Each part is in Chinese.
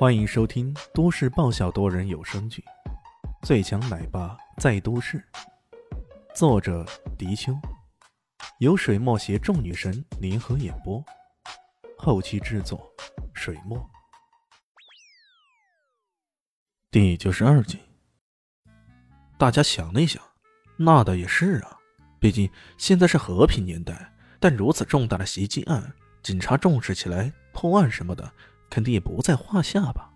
欢迎收听都市爆笑多人有声剧《最强奶爸在都市》，作者：迪秋，由水墨携众女神联合演播，后期制作：水墨。第九十二集，大家想了一想，那倒也是啊，毕竟现在是和平年代，但如此重大的袭击案，警察重视起来，破案什么的。肯定也不在话下吧？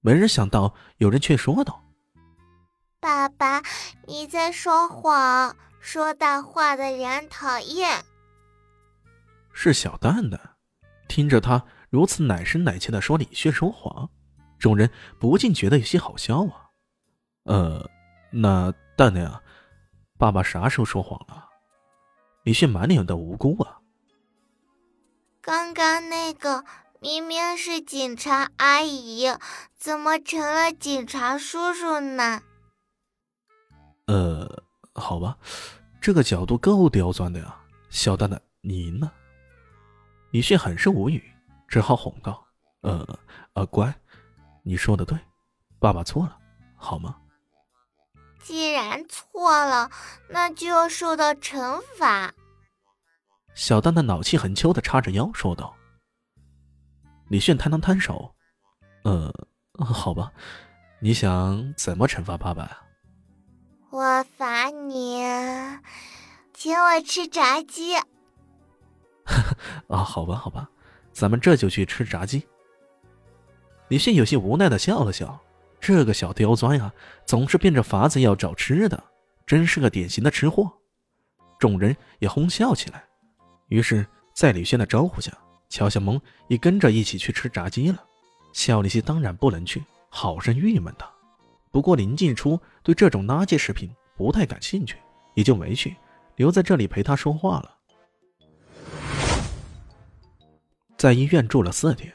没人想到，有人却说道：“爸爸，你在说谎，说大话的人讨厌。”是小蛋蛋，听着他如此奶声奶气的说李炫说谎，众人不禁觉得有些好笑啊。呃，那蛋蛋啊，爸爸啥时候说谎了？李炫满脸的无辜啊。刚刚那个。明明是警察阿姨，怎么成了警察叔叔呢？呃，好吧，这个角度够刁钻的呀。小蛋蛋，你呢？李迅很是无语，只好哄道：“呃，呃，乖，你说的对，爸爸错了，好吗？”既然错了，那就要受到惩罚。小蛋蛋恼气横秋的叉着腰说道。李炫摊了摊手，呃，好吧，你想怎么惩罚爸爸呀？我罚你请我吃炸鸡。啊，好吧，好吧，咱们这就去吃炸鸡。李炫有些无奈的笑了笑，这个小刁钻呀，总是变着法子要找吃的，真是个典型的吃货。众人也哄笑起来，于是，在李炫的招呼下。乔小萌也跟着一起去吃炸鸡了，肖丽西当然不能去，好生郁闷的。不过林静初对这种垃圾食品不太感兴趣，也就没去，留在这里陪他说话了。在医院住了四天，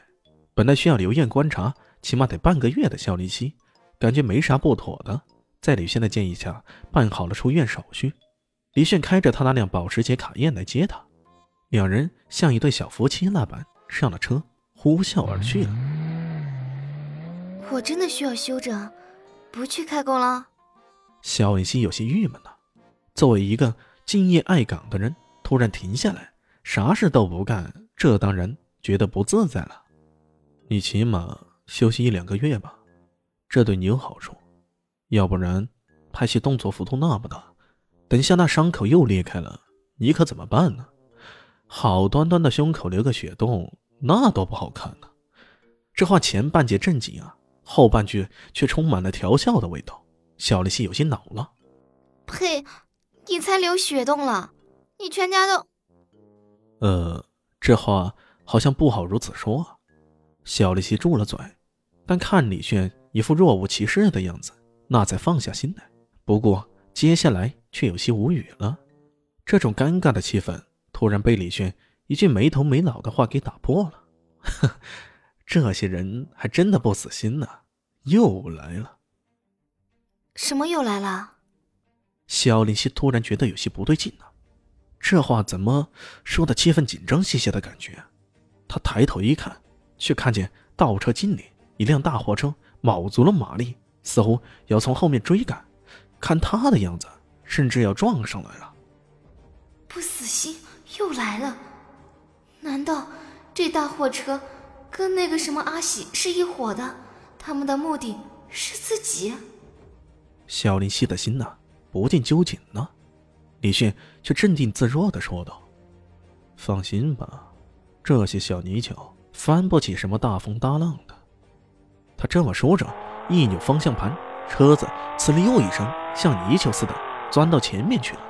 本来需要留院观察，起码得半个月的肖丽西，感觉没啥不妥的，在李炫的建议下，办好了出院手续。李炫开着他那辆保时捷卡宴来接他。两人像一对小夫妻那般上了车，呼啸而去了。我真的需要休整，不去开工了。肖文熙有些郁闷了。作为一个敬业爱岗的人，突然停下来，啥事都不干，这当然觉得不自在了。你起码休息一两个月吧，这对你有好处。要不然，拍戏动作幅度那么大，等下那伤口又裂开了，你可怎么办呢？好端端的胸口留个血洞，那多不好看呢。这话前半截正经啊，后半句却充满了调笑的味道。小丽西有些恼了：“呸！你才留血洞了，你全家都……呃，这话好像不好如此说啊。”小丽西住了嘴，但看李炫一副若无其事的样子，那才放下心来。不过接下来却有些无语了，这种尴尬的气氛。突然被李轩一句没头没脑的话给打破了。呵，这些人还真的不死心呢，又来了。什么又来了？肖林熙突然觉得有些不对劲了，这话怎么说的气氛紧张兮兮的感觉？他抬头一看，却看见倒车镜里一辆大货车卯足了马力，似乎要从后面追赶，看他的样子，甚至要撞上来了。不死心。又来了，难道这大货车跟那个什么阿喜是一伙的？他们的目的是自己？小林熙的心呐，不禁揪紧了。李迅却镇定自若的说道：“放心吧，这些小泥鳅翻不起什么大风大浪的。”他这么说着，一扭方向盘，车子“呲溜”一声，像泥鳅似的钻到前面去了。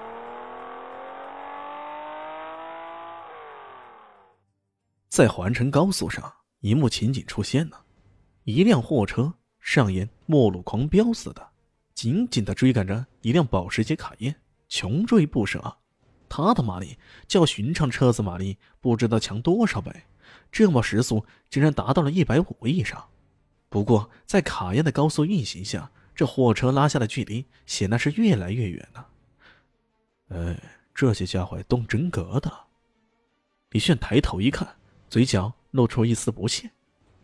在环城高速上，一幕情景出现了：一辆货车上演末路狂飙似的，紧紧的追赶着一辆保时捷卡宴，穷追不舍。它的马力较寻常车子马力不知道强多少倍，这么时速竟然达到了一百五以上。不过，在卡宴的高速运行下，这货车拉下的距离显然是越来越远了。哎，这些家伙动真格的。李炫抬头一看。嘴角露出一丝不屑，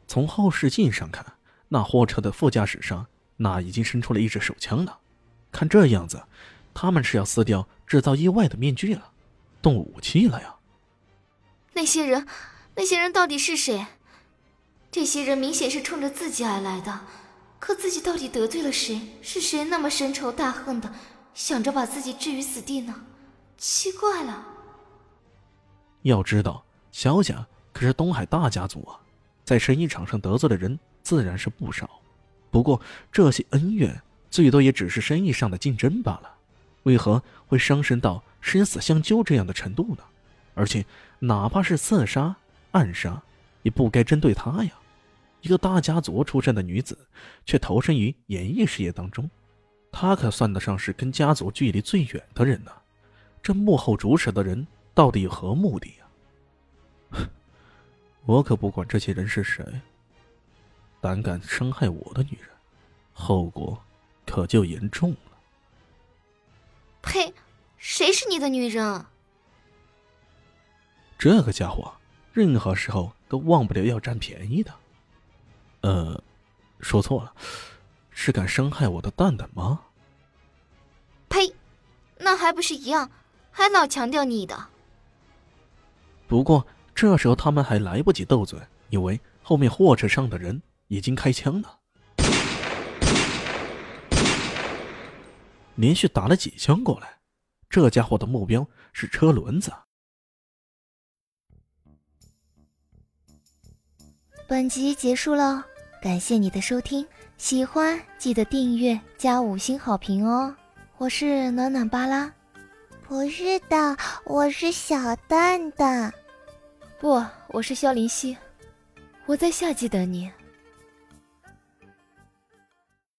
从后视镜上看，那货车的副驾驶上那已经伸出了一支手枪了。看这样子，他们是要撕掉制造意外的面具了，动武器了呀！那些人，那些人到底是谁？这些人明显是冲着自己而来的，可自己到底得罪了谁？是谁那么深仇大恨的，想着把自己置于死地呢？奇怪了。要知道，萧家可是东海大家族啊，在生意场上得罪的人自然是不少。不过这些恩怨，最多也只是生意上的竞争罢了，为何会上升到生死相救这样的程度呢？而且，哪怕是刺杀、暗杀，也不该针对他呀。一个大家族出身的女子，却投身于演艺事业当中，她可算得上是跟家族距离最远的人呢。这幕后主使的人到底有何目的？我可不管这些人是谁，胆敢伤害我的女人，后果可就严重了。呸！谁是你的女人？这个家伙，任何时候都忘不了要占便宜的。呃，说错了，是敢伤害我的蛋蛋吗？呸！那还不是一样，还老强调你的。不过这时候他们还来不及斗嘴，因为后面货车上的人已经开枪了，连续打了几枪过来。这家伙的目标是车轮子。本集结束了，感谢你的收听，喜欢记得订阅加五星好评哦！我是暖暖巴拉，不是的，我是小蛋蛋，不，我是萧林希，我在夏季等你。